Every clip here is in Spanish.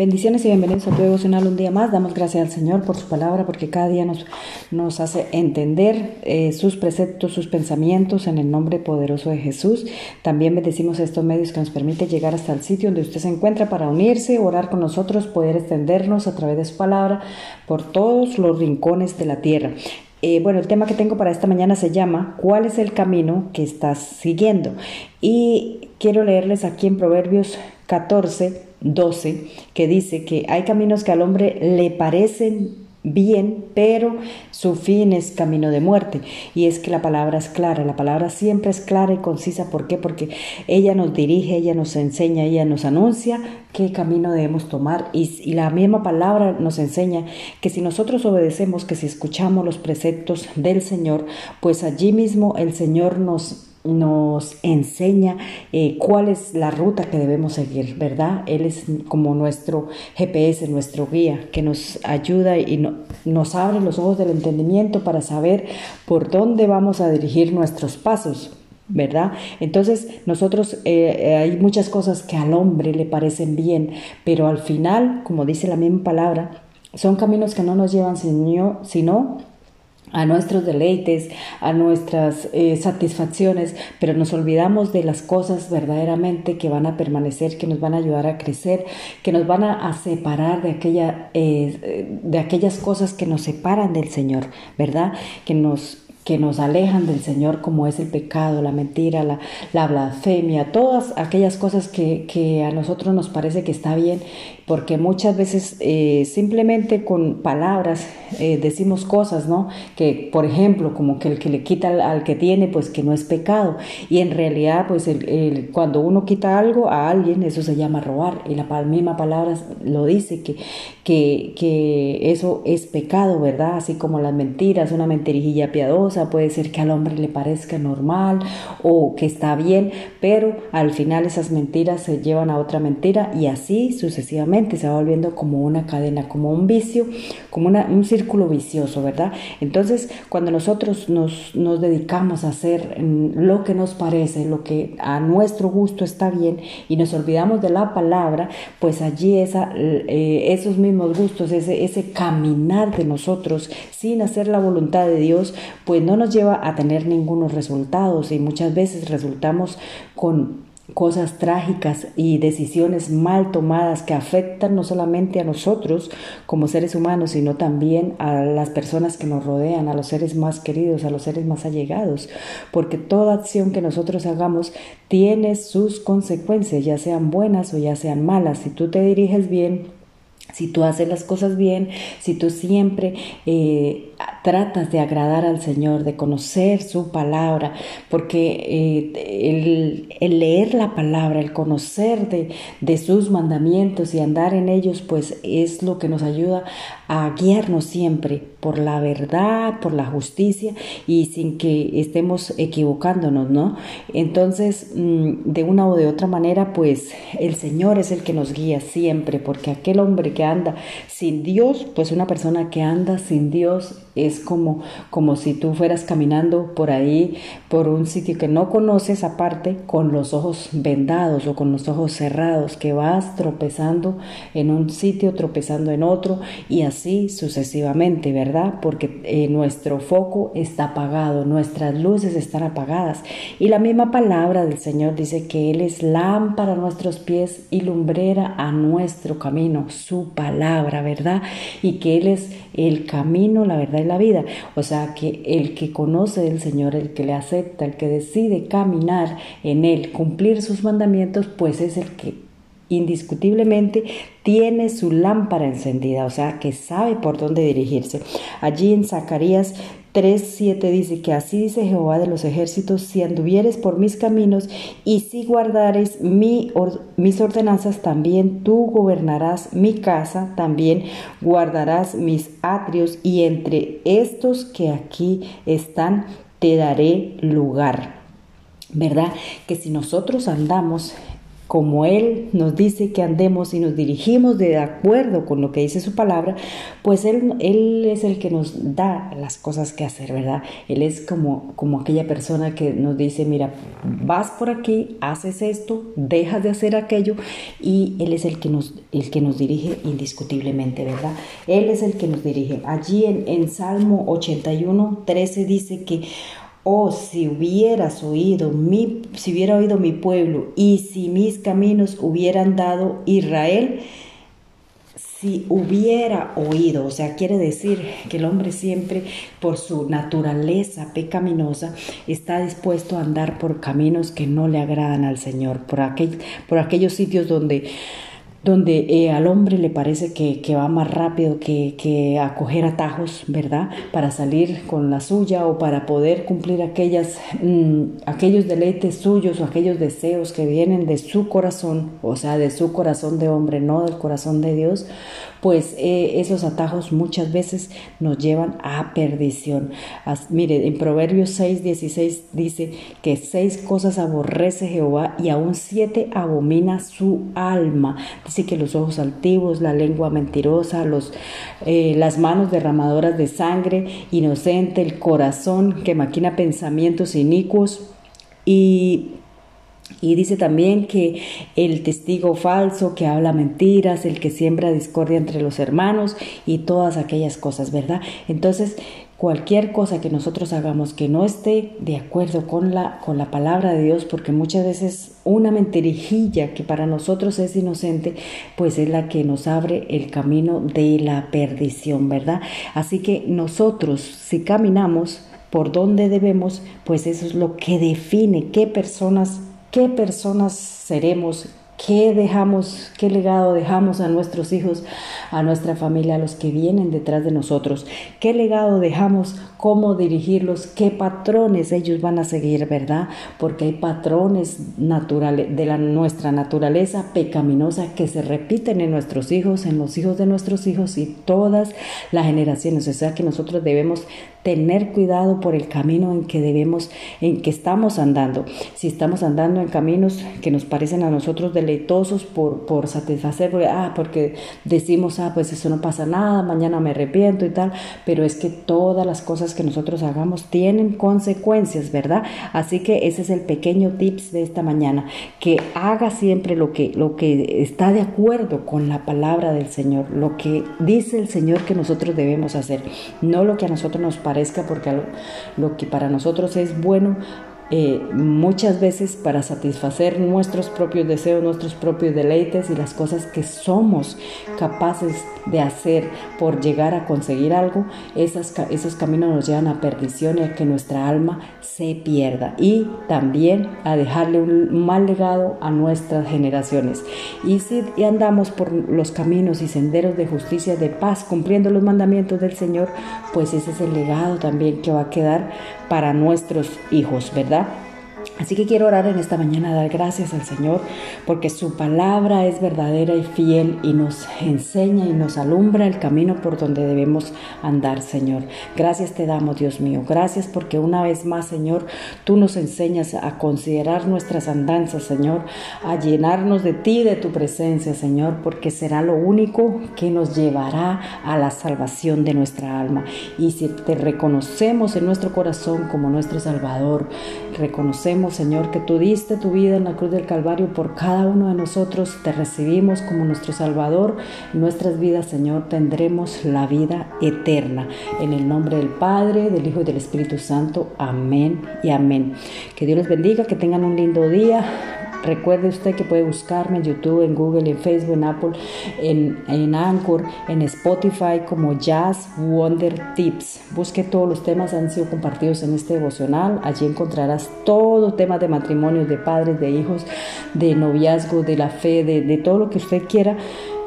Bendiciones y bienvenidos a tu devocional un día más. Damos gracias al Señor por su palabra, porque cada día nos, nos hace entender eh, sus preceptos, sus pensamientos en el nombre poderoso de Jesús. También bendecimos estos medios que nos permite llegar hasta el sitio donde usted se encuentra para unirse, orar con nosotros, poder extendernos a través de su palabra por todos los rincones de la tierra. Eh, bueno, el tema que tengo para esta mañana se llama ¿Cuál es el camino que estás siguiendo? Y quiero leerles aquí en Proverbios 14, 12, que dice que hay caminos que al hombre le parecen bien, pero su fin es camino de muerte. Y es que la palabra es clara, la palabra siempre es clara y concisa. ¿Por qué? Porque ella nos dirige, ella nos enseña, ella nos anuncia qué camino debemos tomar. Y, y la misma palabra nos enseña que si nosotros obedecemos, que si escuchamos los preceptos del Señor, pues allí mismo el Señor nos nos enseña eh, cuál es la ruta que debemos seguir, ¿verdad? Él es como nuestro GPS, nuestro guía, que nos ayuda y nos abre los ojos del entendimiento para saber por dónde vamos a dirigir nuestros pasos. ¿verdad? Entonces nosotros eh, eh, hay muchas cosas que al hombre le parecen bien, pero al final, como dice la misma palabra, son caminos que no nos llevan sino a nuestros deleites, a nuestras eh, satisfacciones, pero nos olvidamos de las cosas verdaderamente que van a permanecer, que nos van a ayudar a crecer, que nos van a, separar de, aquella, eh, de aquellas cosas que nos separan del Señor, ¿verdad? Que nos que nos alejan del Señor, como es el pecado, la mentira, la, la blasfemia, todas aquellas cosas que, que, a nosotros nos parece que está bien, porque muchas veces eh, simplemente con palabras eh, decimos cosas, ¿no? Que, por ejemplo, como que el que le quita al, que tiene, pues que no es pecado, y en realidad, pues el, cuando uno quita algo a alguien, eso se llama robar, y la misma palabra lo dice, que, que, que eso es pecado, ¿verdad? Así como las mentiras, una mentirijilla piadosa, puede ser que al hombre le parezca normal o que está bien, pero al final esas mentiras se llevan a otra mentira y así sucesivamente se va volviendo como una cadena, como un vicio, como un círculo vicioso, ¿verdad? Entonces, cuando nosotros nos, nos dedicamos a hacer mm, lo que nos parece, lo que a nuestro gusto está bien y nos olvidamos de la palabra, pues allí eh, esos mismos gustos, ese, ese caminar de nosotros sin hacer la voluntad de Dios, pues no nos lleva a tener ningunos resultados y muchas veces resultamos con cosas trágicas y decisiones mal tomadas que afectan no solamente a nosotros como seres humanos, sino también a las personas que nos rodean, a los seres más queridos, a los seres más allegados, porque toda acción que nosotros hagamos tiene sus consecuencias, ya sean buenas o ya sean malas. Si tú te diriges bien, si tú haces las cosas bien, si tú siempre eh, tratas de agradar al Señor, de conocer su palabra, porque eh, el, leer la palabra, el conocer de, de, sus mandamientos y andar en ellos, pues es lo que nos ayuda a guiarnos siempre por la verdad, por la justicia y sin que estemos equivocándonos, ¿no? Entonces, mm, de una o de otra manera, pues el Señor es el que nos guía siempre, porque aquel hombre que anda sin Dios, pues una persona que anda sin Dios es como, como si tú fueras caminando por ahí, por un sitio que no conoces aparte, con los ojos vendados o con los ojos cerrados, que vas tropezando en un sitio, tropezando en otro y así sucesivamente, ¿verdad? Porque eh, nuestro foco está apagado, nuestras luces están apagadas. Y la misma palabra del Señor dice que Él es lámpara a nuestros pies y lumbrera a nuestro camino, su palabra, ¿verdad? Y que Él es el camino, la verdad y la vida. O sea, que el que conoce del Señor, el que le acepta, el que decide caminar en Él, cumplir sus mandamientos, pues es el que indiscutiblemente tiene su lámpara encendida, o sea, que sabe por dónde dirigirse. Allí en Zacarías 3.7 dice que así dice Jehová de los ejércitos, si anduvieres por mis caminos y si guardares mi mis ordenanzas, también tú gobernarás mi casa, también guardarás mis atrios y entre estos que aquí están te daré lugar. ¿Verdad? Que si nosotros andamos como Él nos dice que andemos y nos dirigimos de acuerdo con lo que dice su palabra, pues Él, es el que nos da las cosas que hacer, ¿verdad? Él es como, como aquella persona que nos dice, mira, vas por aquí, haces esto, dejas de hacer aquello y Él es el que nos, el que nos dirige indiscutiblemente, ¿verdad? Él es el que nos dirige. Allí en, en Salmo 81, 13 dice que Oh, si hubieras oído mi, si hubiera oído mi pueblo y si mis caminos hubieran dado Israel, si hubiera oído, o sea, quiere decir que el hombre siempre por su naturaleza pecaminosa está dispuesto a andar por caminos que no le agradan al Señor, por, aquel, por aquellos sitios donde donde eh, al hombre le parece que, va más rápido que, que atajos, ¿verdad? Para salir con la suya o para poder cumplir aquellas, mm, aquellos deleites suyos o aquellos deseos que vienen de su corazón, o sea, de su corazón de hombre, no del corazón de Dios, pues eh, esos atajos muchas veces nos llevan a perdición. mire, en Proverbios 6, 16 dice que seis cosas aborrece Jehová y aún siete abomina su alma. Dice que los ojos altivos, la lengua mentirosa, los, eh, las manos derramadoras de sangre, inocente, el corazón que maquina pensamientos inicuos y y dice también que el testigo falso que habla mentiras, el que siembra discordia entre los hermanos y todas aquellas cosas, ¿verdad? Entonces, cualquier cosa que nosotros hagamos que no esté de acuerdo con la, con la palabra de Dios, porque muchas veces una mentirijilla que para nosotros es inocente, pues es la que nos abre el camino de la perdición, ¿verdad? Así que nosotros, si caminamos por donde debemos, pues eso es lo que define qué personas qué personas seremos, qué dejamos, qué legado dejamos a nuestros hijos, a nuestra familia, a los que vienen detrás de nosotros, qué legado dejamos, cómo dirigirlos, qué patrones ellos van a seguir, ¿verdad? Porque hay patrones naturales de la, nuestra naturaleza pecaminosa que se repiten en nuestros hijos, en los hijos de nuestros hijos y todas las generaciones. O sea que nosotros debemos tener cuidado por el camino en que debemos, en que estamos andando. Si estamos andando en caminos que nos parecen a nosotros deleitosos por, por satisfacer, porque, ah, porque decimos, ah, pues eso no pasa nada, mañana me arrepiento y tal, pero es que todas las cosas que nosotros hagamos tienen consecuencias, ¿verdad? Así que ese es el pequeño tips de esta mañana, que haga siempre lo que, lo que está de acuerdo con la palabra del Señor, lo que dice el Señor que nosotros debemos hacer, no lo que a nosotros nos parezca, porque lo que para nosotros es bueno, eh, muchas veces para satisfacer nuestros propios deseos, nuestros propios deleites y las cosas que somos capaces de hacer por llegar a conseguir algo, esos caminos nos llevan a perdición y a que nuestra alma se pierda y también a dejarle un mal legado a nuestras generaciones. Y si andamos por los caminos y senderos de justicia, de paz, cumpliendo los mandamientos del Señor, pues ese es el legado también que va a quedar para nuestros hijos, ¿verdad? tá? Así que quiero orar en esta mañana, dar gracias al Señor, porque su palabra es verdadera y fiel y nos enseña y nos alumbra el camino por donde debemos andar, Señor. Gracias te damos, Dios mío. Gracias porque una vez más, Señor, tú nos enseñas a considerar nuestras andanzas, Señor, a llenarnos de ti, de tu presencia, Señor, porque será lo único que nos llevará a la salvación de nuestra alma. Y si te reconocemos en nuestro corazón como nuestro Salvador, reconocemos Señor, que tú diste tu vida en la cruz del Calvario por cada uno de nosotros. Te recibimos como nuestro Salvador. Nuestras vidas, Señor, tendremos la vida eterna. En el nombre del Padre, del Hijo y del Espíritu Santo. Amén y amén. Que Dios les bendiga, que tengan un lindo día. Recuerde usted que puede buscarme en YouTube, en Google, en Facebook, en Apple, en, en Anchor, en Spotify como Jazz Wonder Tips. Busque todos los temas han sido compartidos en este devocional. Allí encontrarás todo temas de matrimonio, de padres, de hijos, de noviazgo, de la fe, de, de todo lo que usted quiera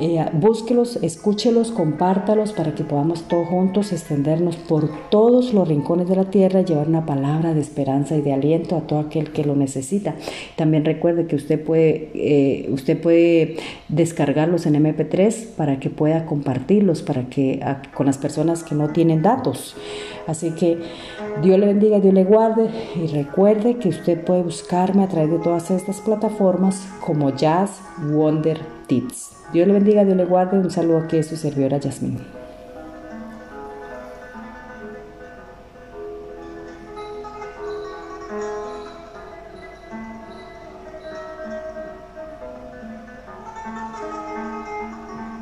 Eh, búsquelos, escúchelos, compártalos para que podamos todos juntos extendernos por todos los rincones de la tierra llevar una palabra de esperanza y de aliento a todo aquel que lo necesita. También recuerde que usted puede, eh, usted puede descargarlos en MP3 para que pueda compartirlos para que, con las personas que no tienen datos. Así que Dios le bendiga, Dios le guarde y recuerde que usted puede buscarme a través de todas estas plataformas como Jazz Wonder Tips. Dios le bendiga, Dios le guarde. Un saludo aquí de su servidora Yasmín.